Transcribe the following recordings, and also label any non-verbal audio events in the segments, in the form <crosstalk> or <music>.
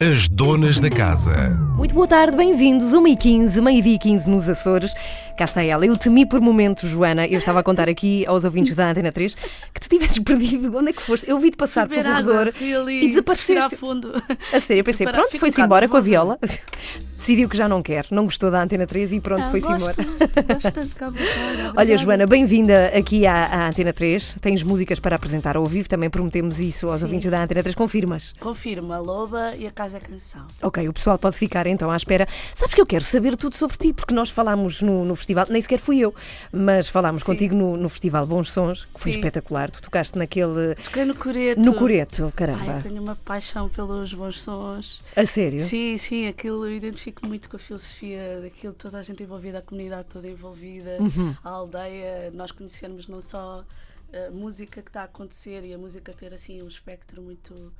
As donas da casa. Muito boa tarde, bem-vindos. 1h15, meio-dia e 15 nos Açores. Cá está ela. Eu temi por momentos, Joana. Eu estava a contar aqui aos ouvintes da Antena 3 que te tivesses <laughs> perdido. Onde é que foste? Eu vi-te passar pelo corredor e desapareceste. fundo. A sério, eu pensei, pronto, foi-se um embora com a viola. <laughs> Decidiu que já não quer, não gostou da Antena 3 e pronto, Ah, foi-se embora. gosto, tanto <laughs> Olha. Joana, bem-vinda aqui à, à Antena 3. Tens músicas para apresentar ao vivo, também prometemos isso aos Sim. ouvintes da Antena 3. Confirmas? Confirmo, a loba e a casa canção. Ok, o pessoal pode ficar então à espera. Sabes que eu quero saber tudo sobre ti, porque nós falámos no, no festival, nem sequer fui eu, mas falámos Sim. contigo no, no Festival Bons Sons, que foi Sim. espetacular. Tu tocaste naquele. Toquei no coreto. No Coreto, Ai, caramba. eu tenho uma paixão pelos bons sons. A sério? Sim, sim, aquilo eu identifico muito com a filosofia daquilo, toda a gente envolvida, a comunidade toda envolvida, Uhum. a aldeia, nós conhecermos não só a música que está a acontecer e a música ter assim um espectro muito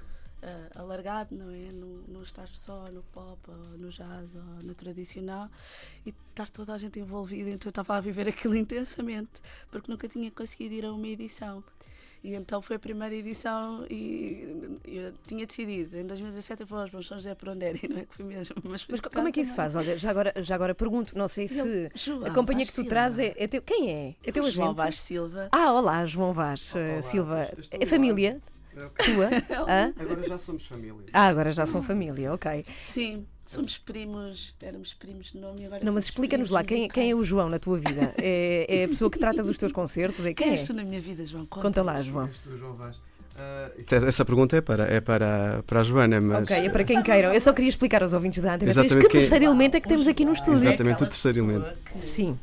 eh, alargado, não é? Não, não estar só no pop, ou no jazz ou no tradicional e estar toda a gente envolvida. Então eu estava a viver aquilo <laughs> intensamente porque nunca tinha conseguido ir a uma edição. E então foi a primeira edição e eu tinha decidido, em 2017 eu vou aos Bons Sons José Proneri, <laughs> não é que foi mesmo. Mas, fui Mas como é que isso também. faz? Olha, já agora, já agora pergunto, não sei se João a companhia que Vaz tu Silva. traz é, é teu. Quem é? É teu João agente? Vaz Silva. Ah, olá, João Vaz eh, Silva. É no família tua? <laughs> Hã? Agora já somos família. Ah, agora já são família, ok. Sim, somos primos, éramos primos de nome e agora Não, mas explica-nos lá, quem, quem é o. João na tua vida? É, é a pessoa que trata dos teus concertos? É, Quem quem és é? tu na minha vida, João? Conta lá, João. És tu, João Vaz. Ah, isso- essa pergunta é para, é para, para a Joana, mas. Ok, é para quem queiram. Eu só queria explicar aos ouvintes da Antena 3 Exatamente que quem- terceiro elemento é que temos aqui no estúdio. Exatamente, o terceiro elemento. que Sim.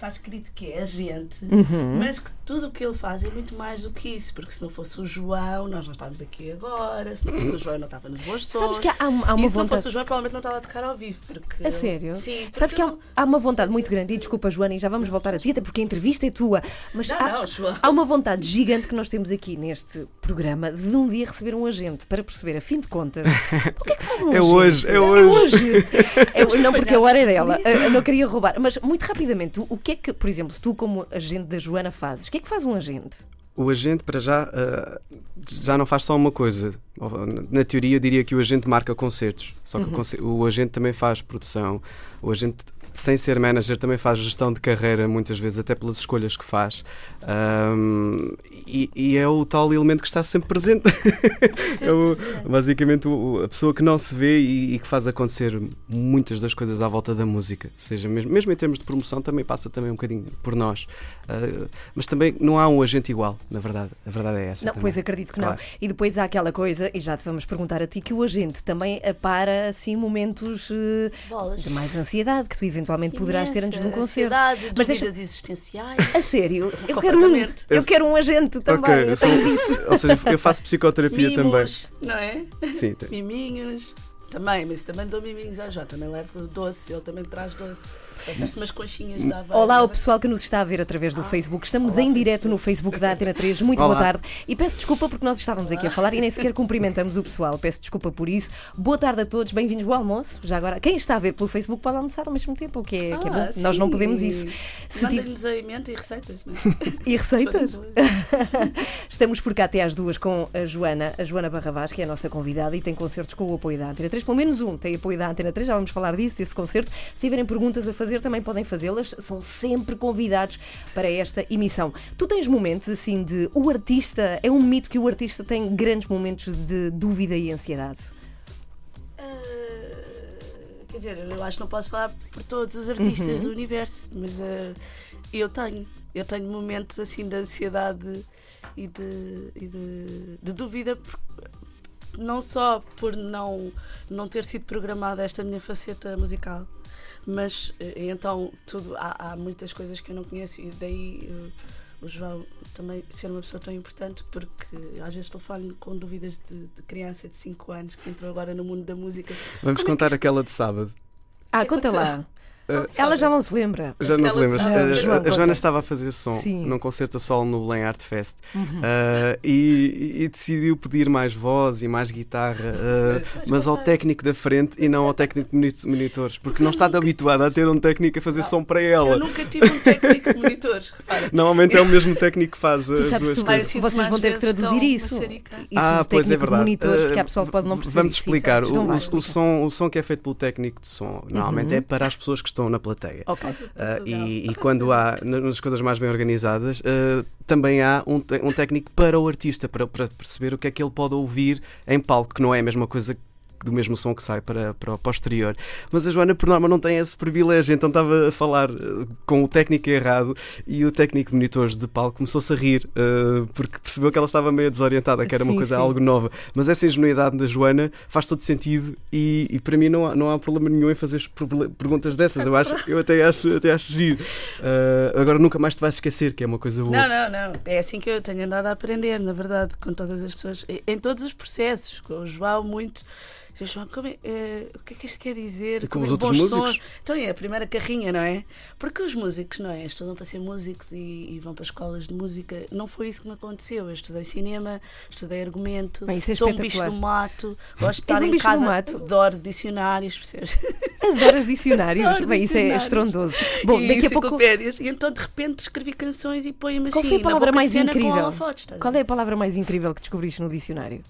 Está escrito que é agente, Uhum. mas que tudo o que ele faz é muito mais do que isso, porque se não fosse o João, nós não estávamos aqui agora, se não fosse o João, não estava nos bons sons. Sabes que há, há uma há uma e se não vontade. fosse o João, provavelmente não estava a tocar ao vivo. Porque A sério? Sim. Sabes que há, há uma vontade muito grande, e desculpa, Joana, e já vamos voltar a ti, até porque a entrevista é tua, mas Não, há, não, João. há uma vontade gigante que nós temos aqui neste programa de um dia receber um agente para perceber, a fim de contas, <laughs> o que é que faz um É agente? hoje, é É hoje. <laughs> É hoje, não, porque a hora é dela. Eu não queria roubar. Mas, muito rapidamente, o que é que, por exemplo, tu, como agente da Joana, fazes? O que é que faz um agente? O agente, para já, ah, já não faz só uma coisa. Na teoria, eu diria que o agente marca concertos. Só que o conce- o, agente também faz produção. O agente, sem ser manager, também faz gestão de carreira, muitas vezes, até pelas escolhas que faz. Ahm, e, e é o tal elemento que está sempre presente. <laughs> É o- basicamente o- a pessoa que não se vê e, e que faz acontecer muitas das coisas à volta da música. Ou seja, mesmo, mesmo em termos de promoção, também passa também um bocadinho por nós. Ah, mas também não há um agente igual, na verdade. A verdade é essa. Não, também. pois acredito que Claro. não. E depois há aquela coisa, e já te vamos perguntar a ti, que o agente também apara assim momentos Bolas. de mais ansiedade que tu eventualmente poderás ter antes de um concerto. Ansiedade, Mas dúvidas deixa- existenciais. A sério, eu <laughs> quero um, eu quero um agente também. Ok, eu eu sou- ou seja, eu faço psicoterapia também. Mimos, não é? Sim, tem- Miminhos. Também, mas também dou miminhos ao João. Também levo doce, ele também traz doce. Trouxeste umas conchinhas da Aveiro. Olá ao pessoal que nos está a ver através do Facebook. Estamos olá, em direto no Facebook da Antena 3. Muito boa Olá. tarde. E peço desculpa porque nós estávamos aqui a falar e nem sequer cumprimentamos o pessoal. Peço desculpa por isso. Boa tarde a todos. Bem-vindos ao almoço. Já agora, quem está a ver pelo Facebook pode almoçar ao mesmo tempo, o que é, que é bom. Ah, Nós não sim. podemos isso. Mandem-nos alimento e receitas, não é? <laughs> E receitas? <laughs> Estamos por cá até às duas com a Joana, a Joana Barravaz, que é a nossa convidada e tem concertos com o apoio da Antena 3. Pelo menos um tem apoio da Antena 3, já vamos falar disso, desse concerto. Se tiverem perguntas a fazer, também podem fazê-las. São sempre convidados para esta emissão. Tu tens momentos assim de. O artista. É um mito que o artista tem grandes momentos de dúvida e ansiedade. Ah, quer dizer, eu acho que não posso falar por todos os artistas Uhum. do universo, mas ah, eu tenho. Eu tenho momentos assim de ansiedade e de, e de, de dúvida, por- não só por não, não ter sido programada esta minha faceta musical, mas eh, então tudo, há, há muitas coisas que eu não conheço e daí eh, o João também ser uma pessoa tão importante porque às vezes telefone com dúvidas de, de criança de 5 anos que entrou agora no mundo da música. Vamos Como é que contar aquela de sábado. Ah, que conta aconteceu? lá. Ela já não se lembra. Já não Uh, Ah, a- João, a Joana estava a fazer som Sim. num concerto a solo no Belém Art Fest Uhum. uh, e, e decidiu pedir mais voz e mais guitarra, uh, mas ao técnico da frente e não ao técnico de moni- monitores, porque não está habituada a ter um técnico a fazer som para ela. Eu nunca tive um técnico de monitores, repara. Normalmente é o mesmo técnico que faz Tu as sabes duas coisas. vocês vão ter que traduzir isso. maçarica. Isso ah, pois é técnico de verdade. monitores, Uh, porque a pessoa pode não perceber. Vamos explicar. Então o som, o som que é feito pelo técnico de som normalmente Uhum. é para as pessoas que estão na plateia. Ok. Ah, e, e <laughs> quando há, nas coisas mais bem organizadas, ah, também há um, um técnico para o artista, para, para perceber o que é que ele pode ouvir em palco, que não é a mesma coisa do mesmo som que sai para, para o posterior. Mas a Joana, por norma, não tem esse privilégio, então estava a falar ah, com o técnico errado e o técnico de monitores de palco começou-se a rir, ah, porque percebeu que ela estava meio desorientada, que era uma Sim, coisa sim. algo nova. Mas essa ingenuidade da Joana faz todo sentido e, e para mim não há, não há problema nenhum em fazer perguntas dessas. Eu, acho, eu até acho, até acho giro. Ah, agora nunca mais te vais esquecer, que é uma coisa boa. Não, não, não. É assim que eu tenho andado a aprender, na verdade, com todas as pessoas, em todos os processos. Com o João, muito. João, como é, eh, o que é que isto quer dizer? E com Como os é- outros bons músicos? sons. Então é a primeira carrinha, não é? Porque os músicos, não é? Estudam para ser músicos e, e vão para escolas de música. Não foi isso que me aconteceu. Eu estudei cinema, estudei argumento, Bem, é sou um bicho do mato, gosto de estar um em casa, mato? adoro dicionários, percebes? <laughs> Adoras dicionários. Adoro Bem, isso é dicionários. estrondoso. Bom, e daqui a pouco. E então de repente escrevi canções e põe-me assim Qual foi a palavra mais de cena com incrível? Qual é a palavra mais incrível que descobriste no dicionário?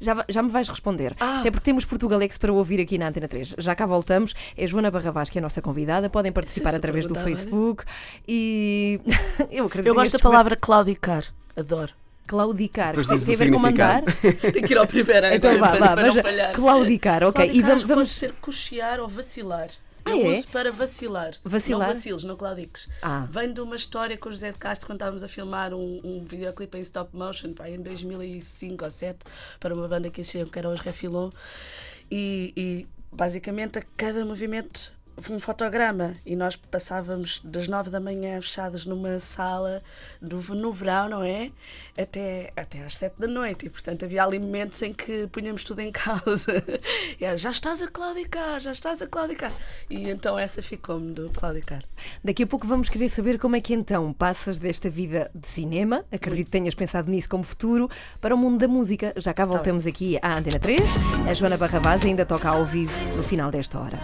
Já, já me vais responder. Ah. Até porque temos Portugalex para ouvir aqui na Antena 3. Já cá voltamos. É Joana Barravaz, que é a nossa convidada. Podem participar através do. Facebook. E <laughs> eu acredito Eu gosto da palavra claudicar. Adoro. Claudicar. Tem a ver com mandar? <laughs> Tem que ir ao primeiro Então agora, vá, vá. para não Mas, falhar. claudicar, ok. E Claudicar vamos. pode vamos... ser cochear ou vacilar. Ah, eu é? uso para vacilar. Vacilar? Não vaciles, não claudiques. Ah. Vem de uma história com o José de Castro quando estávamos a filmar um, um videoclipe em stop motion pá, em 2005 ou 2007 para uma banda que existia que era os Refilon e, e basicamente a cada movimento um fotograma e nós passávamos das nove da manhã fechados numa sala do, no verão, não é? Até, até às sete da noite e portanto havia ali momentos em que punhamos tudo em causa <laughs> era, já estás a claudicar, já estás a claudicar e então essa ficou-me do claudicar Daqui a pouco vamos querer saber como é que então passas desta vida de cinema, acredito que tenhas pensado nisso como futuro, para o mundo da música. Já cá voltamos aqui à Antena 3. A Joana Barravaz ainda toca ao vivo no final desta hora.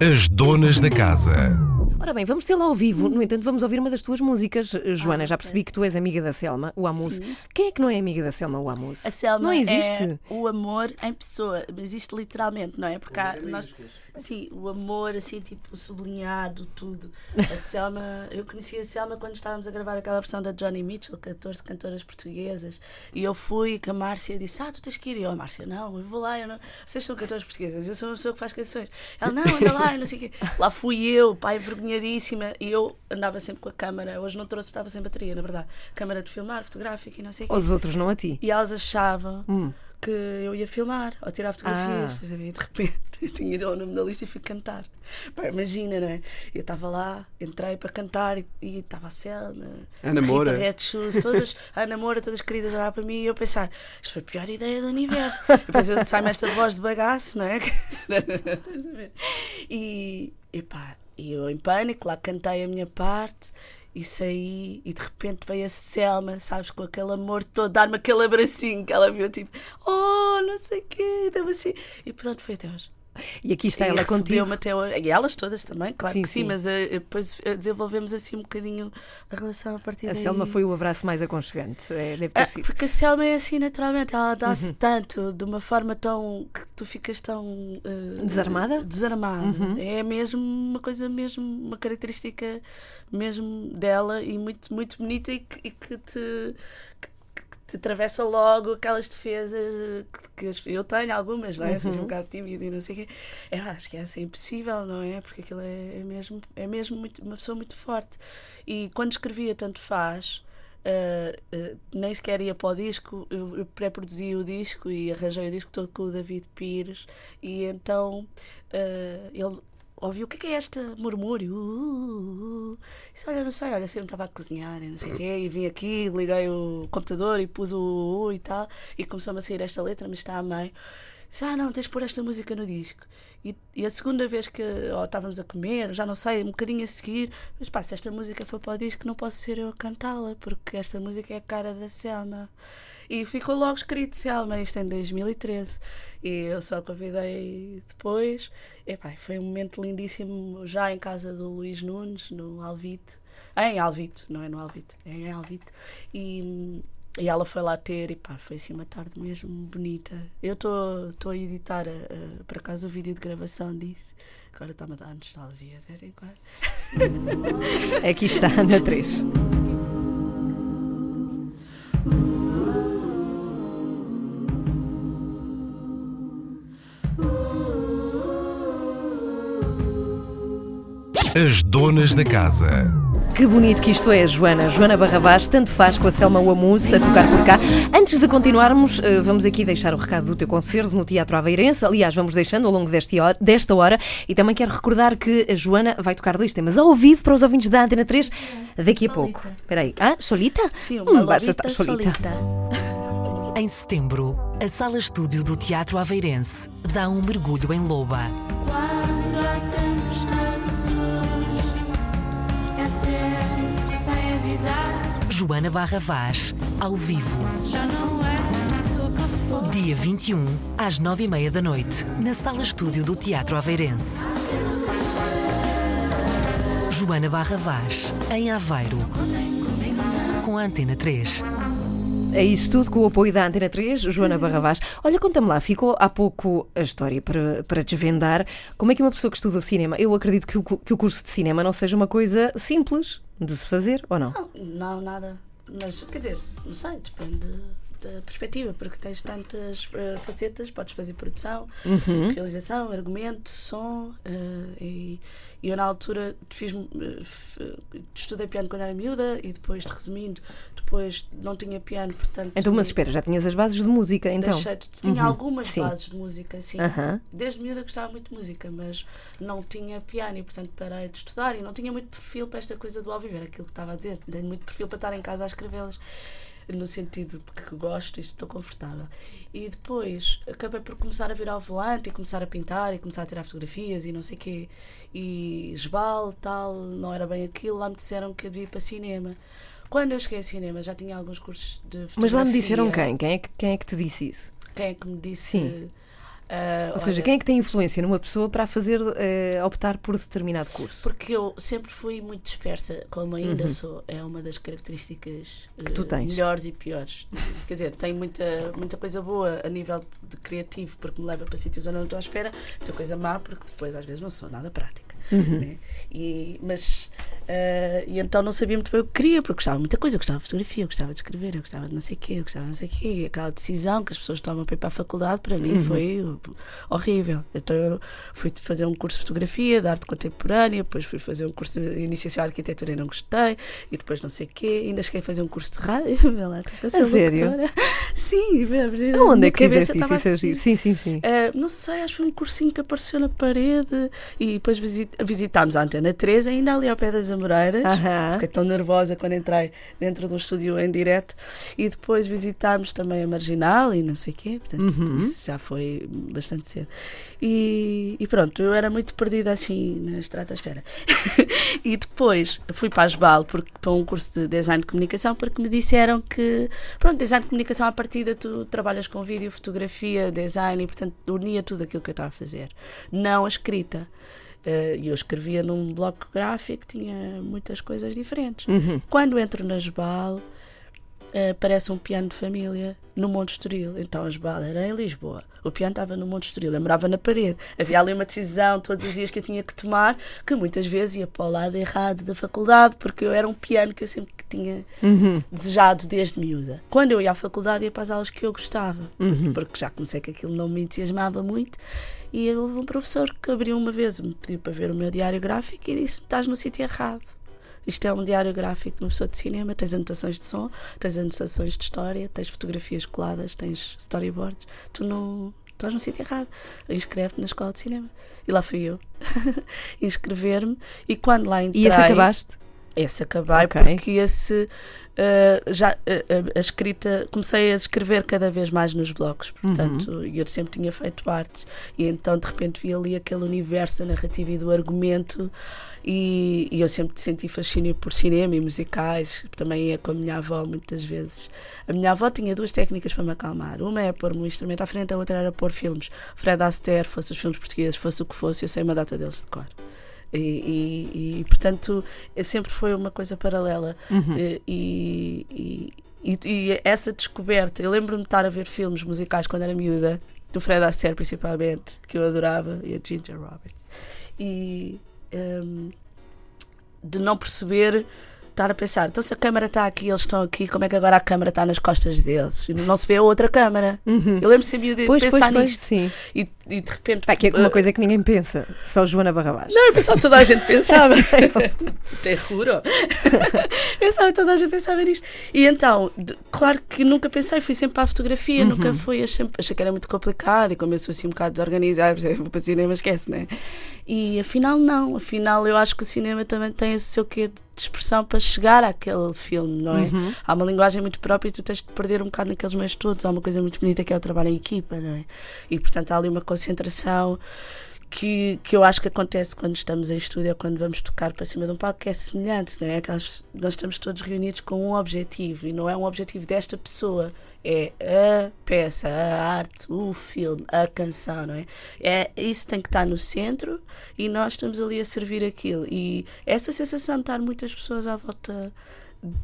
As donas da casa. Ora bem, vamos tê-la ao vivo. No entanto, vamos ouvir uma das tuas músicas. Joana, já percebi que tu és amiga da Selma, o Amus. Quem é que não é amiga da Selma, o Amus? A Selma Não existe. é o amor em pessoa, existe literalmente, não é? Porque há, nós, sim, o amor, assim, tipo, sublinhado, tudo. A <laughs> Selma, eu conheci a Selma quando estávamos a gravar aquela versão da Johnny Mitchell, 14 cantoras portuguesas, e eu fui com a Márcia disse: Ah, tu tens que ir. E eu, Márcia, não, eu vou lá, eu não... vocês são cantoras portuguesas, eu sou uma pessoa que faz canções. Ela, não, anda lá, eu não sei o quê. Lá fui eu, pai, envergonhadíssima, e eu andava sempre com a câmara, hoje não trouxe, estava sem bateria, na verdade. Câmara de filmar, fotográfica e não sei o quê. Os outros não a ti. E elas achavam Hum. Que eu ia filmar ou tirar fotografias. Ah. estás a ver? E de repente <laughs> eu tinha o nome da lista e fui cantar. Pá, imagina, não é? Eu estava lá, entrei para cantar e estava a Selma, Ana Moura. Rita Red Shoes, todas, a Ana Moura, todas queridas a olhar para mim e eu pensar, isto foi a pior ideia do universo. <laughs> Depois eu sai-me esta voz de bagaço, não é? <laughs> E, e pá, e eu em pânico, lá cantei a minha parte e saí e de repente veio a Selma, sabes, com aquele amor todo, dar-me aquele abracinho que ela viu, tipo, oh, não sei o quê, assim. E pronto, foi Deus. E aqui está e ela contigo. até. E elas todas também, claro Sim, que sim, sim. mas eh, depois eh, desenvolvemos assim um bocadinho a relação a partir A daí. Selma foi o abraço mais aconchegante. É, deve ter Ah, sido. porque a Selma é assim naturalmente, ela dá-se Uhum. tanto, de uma forma tão que tu ficas tão eh, Desarmada? Desarmada. Uhum. É mesmo uma coisa mesmo, uma característica mesmo dela e muito, muito bonita e que, e que te te atravessa logo aquelas defesas que, que eu tenho algumas, não é? Sou assim um bocado tímida e não sei o quê. Eu acho que essa é impossível, não é? Porque aquilo é, é mesmo, é mesmo muito, uma pessoa muito forte. E quando escrevia Tanto Faz, Uh, uh, nem sequer ia para o disco, eu, eu pré-produzi o disco e arranjei o disco todo com o David Pires e então uh, ele ouvi o que é, que é este murmúrio. Uh, uh, uh. Disse, olha, não sei, olha, sempre estava a cozinhar e não sei o quê, e vim aqui, liguei o computador e pus o uh, e tal, e começou-me a sair esta letra, mas está a meio. Disse, ah, não, tens de pôr esta música no disco. E, e a segunda vez que ó, estávamos a comer, já não sei, um bocadinho a seguir, mas pá, se esta música for para o disco, não posso ser eu a cantá-la, porque esta música é a cara da Selma. E ficou logo escrito Selma, isto em 2013. E eu só convidei depois. E pá, foi um momento lindíssimo, já em casa do Luís Nunes, no Alvite. Em Alvito, não é no Alvito, é em Alvito. E e ela foi lá ter e pá, foi assim uma tarde mesmo bonita. Eu estou a editar, uh, por acaso, o vídeo de gravação disso. Agora está-me a dar nostalgia de vez em quando. <laughs> Aqui está, na 3. As donas da casa. Que bonito que isto é, Joana. Joana Barrabás, tanto faz com a Selma Wamus a tocar por cá. Antes de continuarmos, eh, vamos aqui deixar o recado do teu concerto no Teatro Aveirense. Aliás, vamos deixando ao longo desta hora, desta hora. E também quero recordar que a Joana vai tocar dois temas ao vivo para os ouvintes da Antena 3 daqui a pouco. Espera aí. Ah, solita? Sim, uma hum, basta estar solita. solita. Em setembro, a Sala Estúdio do Teatro Aveirense dá um mergulho em Loba. Joana Barra Vaz, ao vivo. Dia 21, às 9h30 da noite, na Sala Estúdio do Teatro Aveirense. Joana Barra Vaz, em Aveiro, com a Antena 3. É isso tudo com o apoio da Antena 3, Joana Barravaz. Olha, conta-me lá, ficou há pouco a história para, para desvendar. Como é que uma pessoa que estuda o cinema, eu acredito que o, que o curso de cinema não seja uma coisa simples de se fazer, ou não? Não, não nada. Mas, quer dizer, não sei, depende da perspectiva, porque tens tantas uh, facetas, podes fazer produção, uhum. realização, argumento, som, uh, e, e, eu na altura fiz, uh, estudei piano quando era miúda e depois, resumindo, depois não tinha piano, portanto... Então, mas espera, já tinhas as bases de música, então? Deixei, tinha uhum. algumas sim. bases de música, sim. Uhum. Desde miúda gostava muito de música, mas não tinha piano e, portanto, parei de estudar e não tinha muito perfil para esta coisa do ao viver, aquilo que estava a dizer, tenho muito perfil para estar em casa a escrevê-las no sentido de que gosto e estou confortável. E depois acabei por começar a vir ao volante e começar a pintar e começar a tirar fotografias e não sei o quê. E esbal, tal, não era bem aquilo. Lá me disseram que eu devia ir para cinema. Quando eu cheguei a cinema já tinha alguns cursos de fotografia. Mas lá me disseram quem? Quem é que, quem é que te disse isso? Quem é que me disse? Sim. Uh, Ou seja, olha, quem é que tem influência numa pessoa para fazer uh, optar por determinado curso? Porque eu sempre fui muito dispersa, como ainda uhum. sou. É uma das características uh, que tu tens. melhores e piores. <laughs> Quer dizer, tenho muita, muita coisa boa a nível de, de, criativo, porque me leva para sítios onde eu não estou à espera, muita coisa má, porque depois às vezes não sou nada prática. Uhum. Né? E, mas Uh, e então não sabia muito bem o que queria, porque gostava de muita coisa. Eu gostava de fotografia, eu gostava de escrever, eu gostava de não sei o quê, eu gostava de não sei o quê. E aquela decisão que as pessoas tomam para ir para a faculdade, para mim, uhum. foi horrível. Então eu fui fazer um curso de fotografia, de arte contemporânea, depois fui fazer um curso de iniciação à arquitetura e não gostei, e depois não sei o quê. Ainda cheguei a fazer um curso de rádio. <laughs> a sério? Sim, Onde é que fizeste isso? é assim. Sim, sim, sim. Uh, não sei, acho que foi um cursinho que apareceu na parede e depois visit, visitámos a Antena 3, ainda ali ao pé das Moreiras. Uhum. Fiquei tão nervosa quando entrei dentro de um estúdio em direto. E depois visitámos também a Marginal e não sei o quê. Portanto, uhum. isso já foi bastante cedo. E, e, pronto, eu era muito perdida assim na estratosfera. <laughs> e depois fui para a Asbal porque, para um curso de design de comunicação porque me disseram que, pronto, design de comunicação à partida tu trabalhas com vídeo, fotografia, design e, portanto, unia tudo aquilo que eu estava a fazer. Não a escrita. Eh, e eu escrevia num bloco gráfico tinha muitas coisas diferentes. Uhum. Quando entro na Jebal, Uh, parece um piano de família no Monte Estoril. Então a Jebal era em Lisboa. O piano estava no Monte Estoril, eu morava na parede. Havia ali uma decisão todos os dias que eu tinha que tomar, que muitas vezes ia para o lado errado da faculdade, porque eu era um piano que eu sempre tinha uhum. desejado desde miúda. Quando eu ia à faculdade, ia para as aulas que eu gostava, uhum. porque já comecei que aquilo não me entusiasmava muito e houve um professor que abriu uma vez, me pediu para ver o meu diário gráfico e disse: Estás no sítio errado. Isto é um diário gráfico de uma pessoa de cinema, tens anotações de som, tens anotações de história, tens fotografias coladas, tens storyboards. Tu não, estás no sítio errado. Inscreve-te na escola de cinema. E lá fui eu <laughs> inscrever-me. E quando lá entrei. E esse acabaste? Esse acabei, Ok. porque esse. uh, já uh, a escrita comecei a escrever cada vez mais nos blogs portanto eu sempre tinha feito artes. E então de repente vi ali aquele universo da narrativa e do argumento e, e eu sempre senti fascínio por cinema e musicais também ia com a minha avó muitas vezes. A minha avó tinha duas técnicas para me acalmar. Uma é pôr um instrumento à frente a outra era pôr filmes. Fred Astaire fosse os filmes portugueses fosse o que fosse eu sei uma data deles de cor e, e- e, portanto é- sempre foi uma coisa paralela. Eh, e, e- essa descoberta eu lembro-me de estar a ver filmes musicais quando era miúda do Fred Astaire principalmente que eu adorava e a Ginger Roberts. E ehm, de não perceber estar a pensar então se a câmara está aqui eles estão aqui como é que agora a câmara está nas costas deles e não se vê a outra câmara eu lembro sempre de Uhum. Pois, pois, pensar pois, nisto sim. e, e de repente Pá, que é uma eh, coisa que ninguém pensa, só Joana Barrabás. não, eu pensava que toda a gente pensava. <laughs> Terruro. <laughs> pensava que toda a gente pensava nisto. E então, de- claro que nunca pensei, fui sempre para a fotografia, nunca fui, achei, achei que era muito complicado e como eu sou assim um bocado desorganizada, vou para cinema, esquece, né? E afinal, não. Afinal, eu acho que o cinema também tem esse seu quê de expressão para chegar àquele filme, não é? Há uma linguagem muito própria e tu tens de perder um bocado naqueles meios todos. Há uma coisa muito bonita que é o trabalho em equipa, não é? E portanto, há ali uma concentração que, que eu acho que acontece quando estamos em estúdio ou quando vamos tocar para cima de um palco, que é semelhante, não é? Aquelas, nós estamos todos reunidos com um objetivo e não é um objetivo desta pessoa, é a peça, a arte, o filme, a canção, não é? é isso tem que estar no centro e nós estamos ali a servir aquilo. E essa sensação de estar muitas pessoas à volta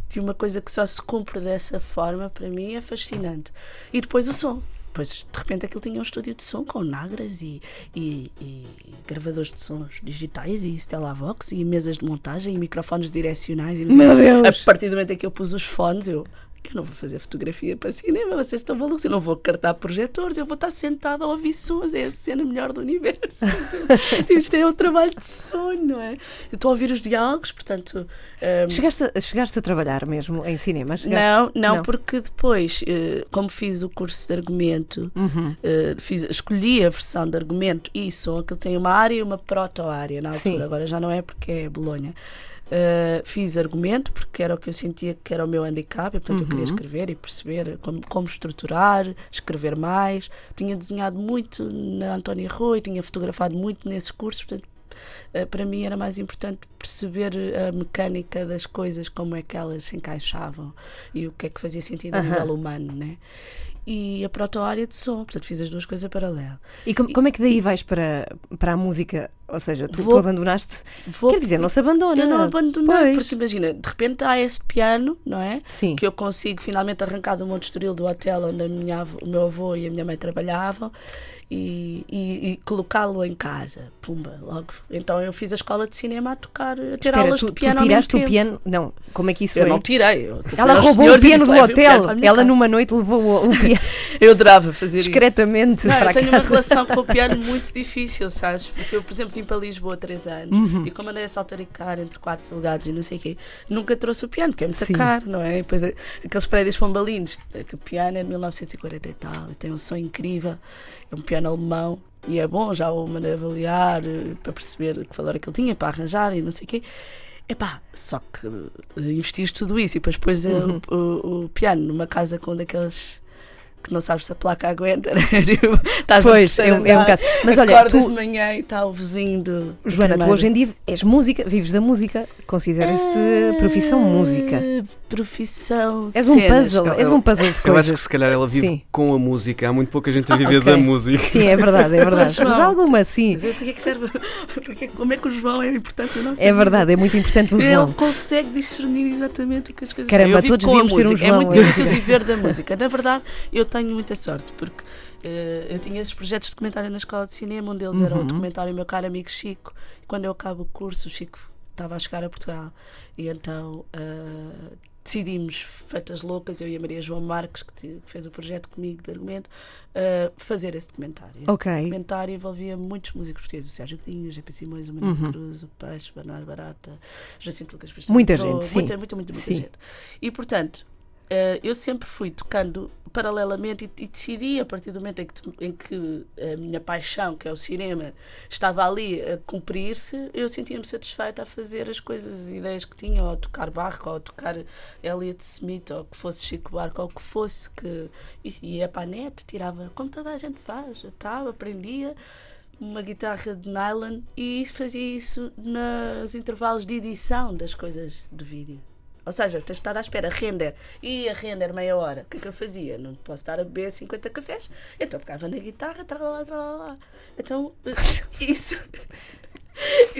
de uma coisa que só se cumpre dessa forma, para mim é fascinante. E depois o som. Pois de repente aquilo tinha um estúdio de som com nagras e, e, e gravadores de sons digitais e Stellavox e mesas de montagem e microfones direcionais. E não sei Meu. Deus! A partir do momento em que eu pus os fones, eu. Eu não vou fazer fotografia para cinema, vocês estão malucos. Eu não vou cartar projetores, eu vou estar sentada a ouvir sons. É a cena melhor do universo. <laughs> Tipo, Isto é um trabalho de sonho, não é? Eu estou a ouvir os diálogos, portanto. hum, Chegaste, a, chegaste a trabalhar mesmo em cinema? Chegaste- não, não, porque depois, eh, como fiz o curso de argumento, Uhum. eh, fiz, escolhi a versão de argumento e som, que tem uma área e uma proto-área na altura, Sim. agora já não é porque é Bolonha. Eh, fiz argumento porque era o que eu sentia que era o meu handicap, e portanto eu Uhum. queria escrever e perceber como, como estruturar, escrever mais. Tinha desenhado muito na Antónia Rui, tinha fotografado muito nesses cursos, portanto eh, para mim era mais importante perceber a mecânica das coisas, como é que elas se encaixavam e o que é que fazia sentido a Aham. nível humano, né? E a proto-área de som, portanto fiz as duas coisas paralelas. E como, como é que daí vais para, para a música? Ou seja, tu, Vou- tu abandonaste. Vou- Quer dizer, não se abandona. eu não abandonei, Pois. porque imagina, de repente há esse piano, não é? Sim. Que eu consigo finalmente arrancar do Monte Estoril do hotel onde minha, o meu avô e a minha mãe trabalhavam e, e- e colocá-lo em casa. Pumba, logo. Então eu fiz a escola de cinema a tocar, a ter Espera, aulas tu, de tu piano mesmo tiraste o tempo. piano. Não, como é que isso Eu foi? não tirei. eu- Ela roubou o e piano do "Leve o piano hotel. Ela casa." numa noite levou o, <laughs> piano Eu adorava fazer isso. discretamente Não, eu tenho uma casa. relação com o piano muito difícil, sabes? Porque eu, por exemplo, vim para Lisboa há três anos Uhum. e como andei a saltaricar entre quartos alugados e não sei o quê, nunca trouxe o piano, porque é muito caro, não é? E depois aqueles prédios pombalinos, que o piano é de 1940 e tal, e tem um som incrível, é um piano alemão. E é bom já o mandei avaliar eh, para perceber que valor é que ele tinha, para arranjar e não sei o quê. Epá, só que eh, investiste tudo isso e depois pôs eh, Uhum. o, o- o piano numa casa com daqueles que não sabes se a placa aguenta, né? <laughs> Tipo, estás Pois, é, um- é um caso. Mas olha, tu, de manhã e está o vizinho do. Joana, tu primeiro. hoje em dia és música, vives da música, consideras-te profissão música. Profissão. És um cenas. puzzle, Eu- és um puzzle de Eu acho que coisas. se calhar ela vive Sim. com a música. Há muito pouca gente a viver Ok. da música. Sim, é verdade, é <laughs> verdade. João. Mas alguma, sim. Mas Para que é que serve? Para que- como é que o João é importante na nossa É vida? verdade, é muito importante o Ele João. consegue discernir exatamente o que as coisas Caramba, são. Eu vivo todos devíamos ter um música. João, É muito é. difícil viver da música. Na verdade, eu tenho muita sorte, porque eh, eu tinha esses projetos de documentário na escola de cinema, um deles era Uhum. o documentário Meu Caro Amigo Chico. Quando eu acabo o curso, o Chico estava a chegar a Portugal. E então eh, decidimos, feitas loucas, eu e a Maria João Marques, que, te- que fez o projeto comigo de argumento, eh, fazer esse documentário. Esse Ok. documentário envolvia muitos músicos portugueses, o Sérgio Godinho, o GP Simões, o Manuel Uhum. Cruz, o Peixe, o Bernardo Barata, o Jacinto Lucas Pestana Muita gente, sim. Muita, muita, muita, muita gente. E portanto, eu sempre fui tocando paralelamente e, e decidi, a partir do momento em que, em que a minha paixão, que é o cinema, estava ali a cumprir-se, eu sentia-me satisfeita a fazer as coisas, as ideias que tinha, ou a tocar Barco, ou a tocar Elliot Smith, ou que fosse Chico Barco, ou que fosse, que ia para a net, tirava, como toda a gente faz, estava, aprendia uma guitarra de nylon e fazia isso nos intervalos de edição das coisas de vídeo. Ou seja, tens de estar à espera, render. E a render meia hora. O que é que eu fazia? Não posso estar a beber 50 cafés. Então tocava na guitarra, tralala, tralala. Então, <laughs> isso.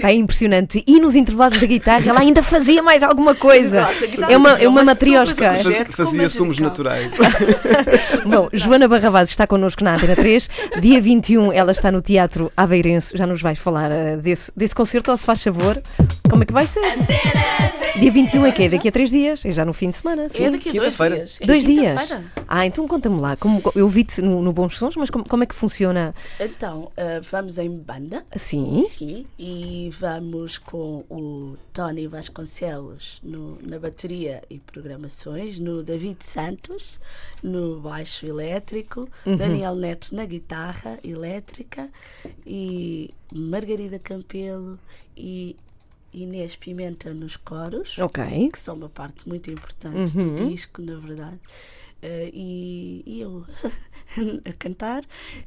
Pá, é impressionante. E nos intervalos da guitarra ela ainda fazia mais alguma coisa. Exato, É uma, é uma uma matriosca. Fazia sumos naturais. <laughs> Bom, Joana Barravaz está connosco na Antena 3. Dia 21 ela está no Teatro Aveirense. Já nos vais falar eh, desse, desse concerto, ou se faz favor, como é que vai ser? Dia 21 é que é daqui a três dias, é já no fim de semana. Sim. É daqui a dois Quinta-feira. dias. É Dois dias. quinta-feira. Ah, então conta-me lá. Como, eu vi-te no, no Bons Sons, mas como, como é que funciona Então, ah, vamos em banda. assim? Sim, e vamos com o Tony Vasconcelos no- na bateria e programações, no David Santos no baixo elétrico, Daniel Neto na guitarra elétrica e Margarida Campelo e Inês Pimenta nos coros, Ok. que são uma parte muito importante do disco, na verdade. Eh, e, e eu <laughs> a cantar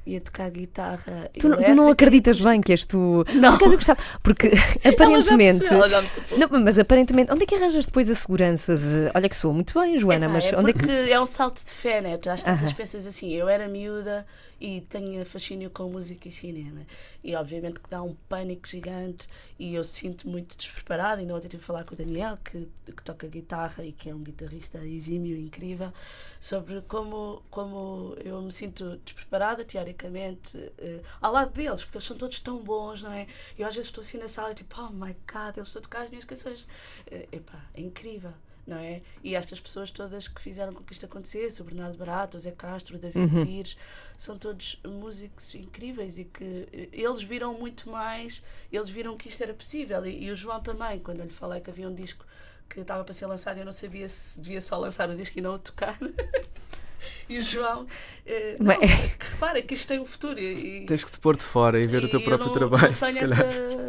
e a tocar guitarra Tu, não- tu não acreditas bem que és tu. Não. Por acaso eu gostava. Porque aparentemente. <laughs> Ela já percebeu, ela já. Não, mas aparentemente, onde é que arranjas depois a segurança de. Olha que sou muito bem, Joana, Epá, mas é onde é que. é um salto de fé, né? Tu às tantas Aham. pensas assim, eu era miúda e tenho fascínio com música e cinema. E obviamente que dá um pânico gigante e eu sinto muito despreparada. E não ontem tive falar com o Daniel, que, que toca guitarra e que é um guitarrista exímio, incrível, sobre como, como eu me sinto despreparada, teoricamente, eh, ao lado deles, porque eles são todos tão bons, não é? Eu às vezes estou assim na sala e tipo, oh my god, eles estão a tocar as minhas canções. Eh, epá, é incrível não é? E estas pessoas todas que fizeram com que isto acontecesse, o Bernardo Barato, o Zé Castro, o David Pires, são todos músicos incríveis e que eh, eles viram muito mais, eles viram que isto era possível. E, e o João também, quando eu lhe falei que havia um disco que estava para ser lançado, eu não sabia se devia só lançar o disco e não o tocar. <laughs> e o João, eh, não, Mas- repara que isto tem um futuro. E, Tens que te pôr de fora e ver o teu próprio não, trabalho. Não tenho essa.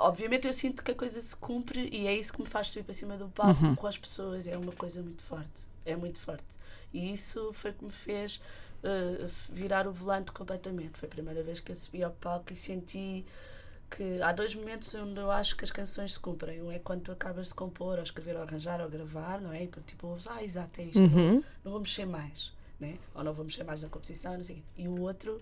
Obviamente eu sinto que a coisa se cumpre e é isso que me faz subir para cima do palco Uhum. com as pessoas. É uma coisa muito forte. É muito forte. E isso foi que me fez eh, virar o volante completamente. Foi a primeira vez que eu subi ao palco e senti que há dois momentos onde eu acho que as canções se cumprem. Um é quando tu acabas de compor, ou escrever, ou arranjar, ou gravar, não é? E tipo, ouves, ah, exato, é isto. Uhum. Não vou mexer mais, né? Ou não vou mexer mais na composição, não sei o quê. E o outro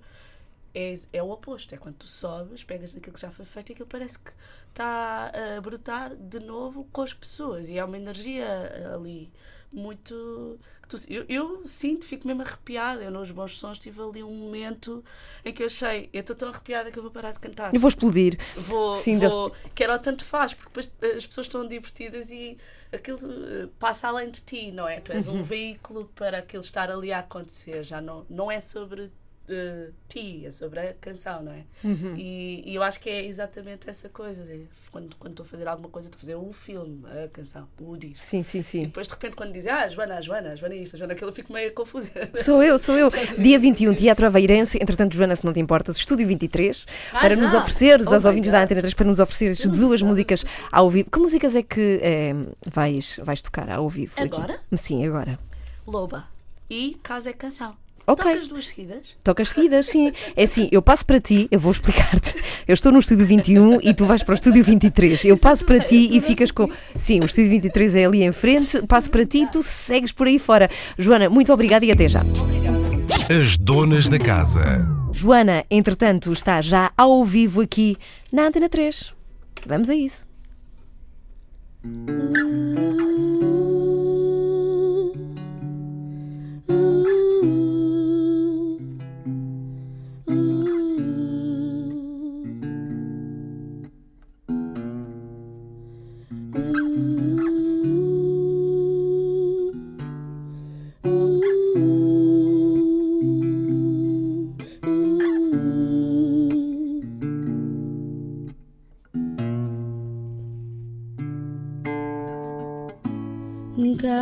é, é o oposto. É quando tu sobes, pegas naquilo que já foi feito e aquilo parece que está a brotar de novo com as pessoas. E há uma energia ali muito. tu- eu, eu sinto, fico mesmo arrepiada. Eu nos bons sons tive ali um momento em que eu achei, eu estou tão arrepiada que eu vou parar de cantar. Eu vou explodir. Vou, Sim, vou que era o tanto faz, porque depois eh, as pessoas estão divertidas e aquilo eh, passa além de ti, não é? Tu és Uhum. um veículo para aquilo estar ali a acontecer, já não, não é sobre eh, ti, é sobre a canção, não é? Uhum. E, e eu acho que é exatamente essa coisa. é, quando, quando estou a fazer alguma coisa, estou a fazer o filme, a canção, o disco. Sim, sim, E sim. depois de repente quando dizem, ah, a Joana, a Joana, a Joana isto, a Joana aquilo, eu fico meio confusa. Sou eu, sou eu. <laughs> Dia 21, Teatro Aveirense. Entretanto, Joana, se não te importas, Estúdio 23, Ah, para já? nos ofereceres, Oh aos ouvintes da God. Antena 3, para nos ofereceres Eu duas músicas ao vivo. Que músicas é que eh, vais, vais tocar ao vivo? aqui? Agora? Sim, agora. Loba. E Casa é Canção. Ok. Toca as duas seguidas? Tocas seguidas, sim. É assim, eu passo para ti, eu vou explicar-te. Eu estou no estúdio 21 e tu vais para o estúdio 23. Eu passo para ti e ficas com. Sim, o estúdio 23 é ali em frente, passo para ti e tu segues por aí fora. Joana, muito obrigada e até já. As donas da casa. Joana, entretanto, está já ao vivo aqui na Antena 3. Vamos a isso.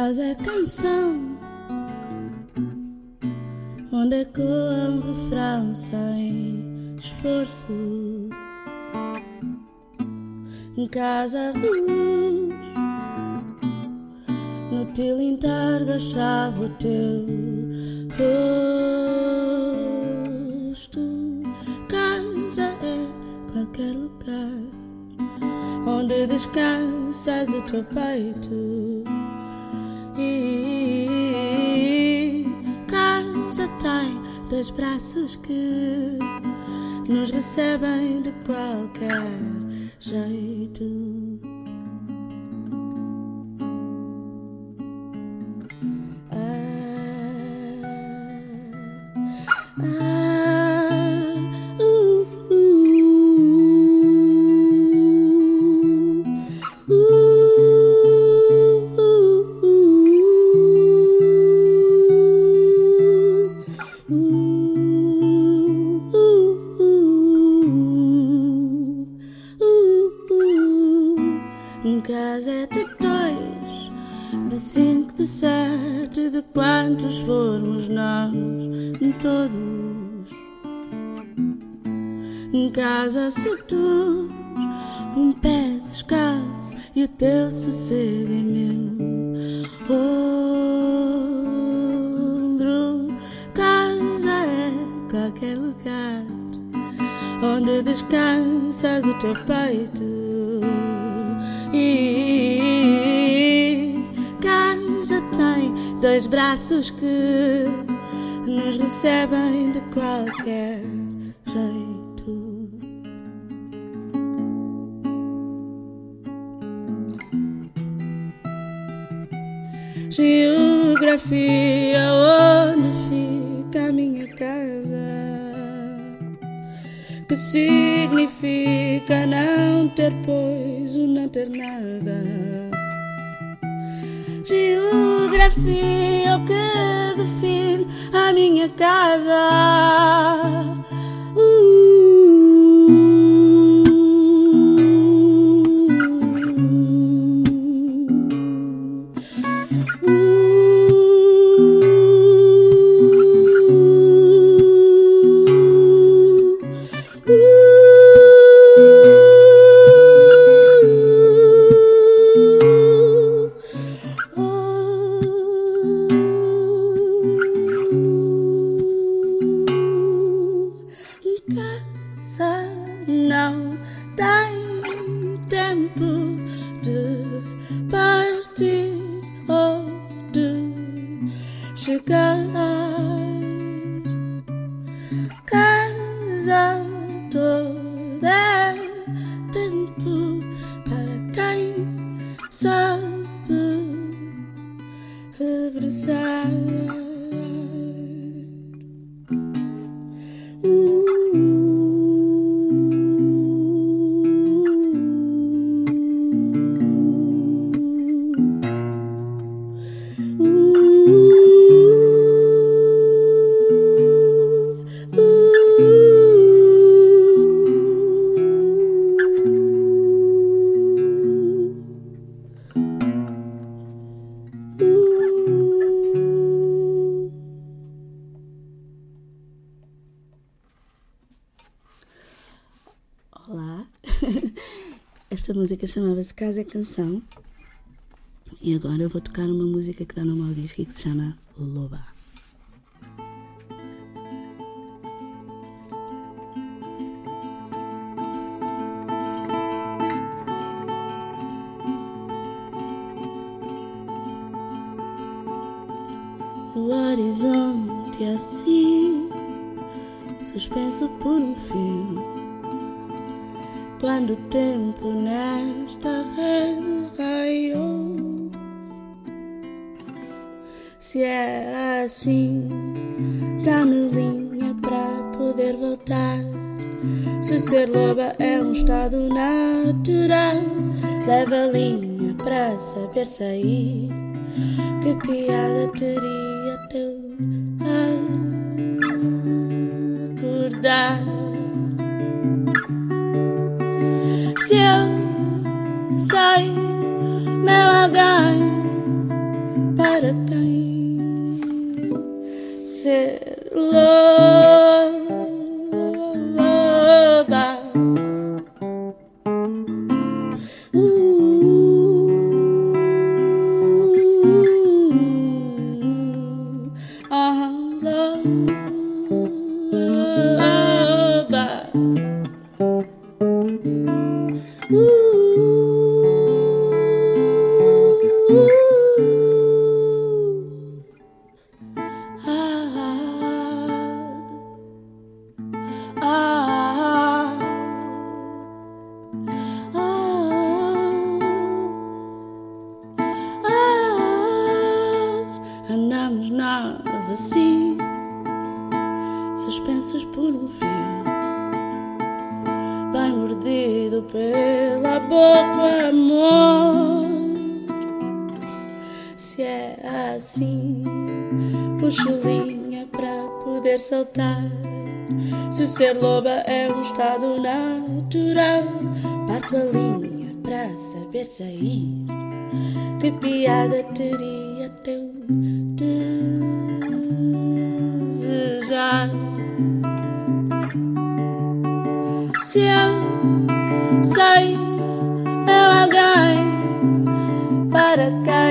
casa é canção onde ecoa um refrão sem esforço. Casa rua chave, o teu rosto. Casa é qualquer lugar onde descansas o teu peito. E casa tem dois braços que nos recebem dois braços que nos recebem de qualquer jeito. Geografia, onde fica a minha casa? Que significa não ter pois o não ter nada? Geografia, o que define a minha? Casa <laughs> esta música chamava-se Casa é Canção e agora eu vou tocar uma música que dá no meu disco e que se chama Loba. Saber sair. Que piada teria teu acordar? Se eu sei, meu alguém, bem mordido pela boca, amor. Se é assim, puxo linha para poder saltar. Se ser loba é um estado natural, parto a linha para saber sair. Que piada teria teu desejar? Se eu sei, eu alguém para quem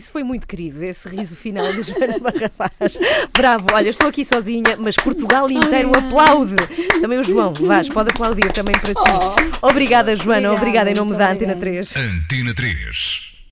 isso foi muito querido, esse riso final de <laughs> Joana Barrabás. Bravo, olha, estou aqui sozinha, mas Portugal inteiro aplaude. Também o João, Vaz, pode aplaudir também para ti. Obrigada, Joana, Obrigada, obrigada em nome da Antena obrigada. 3. Antena 3.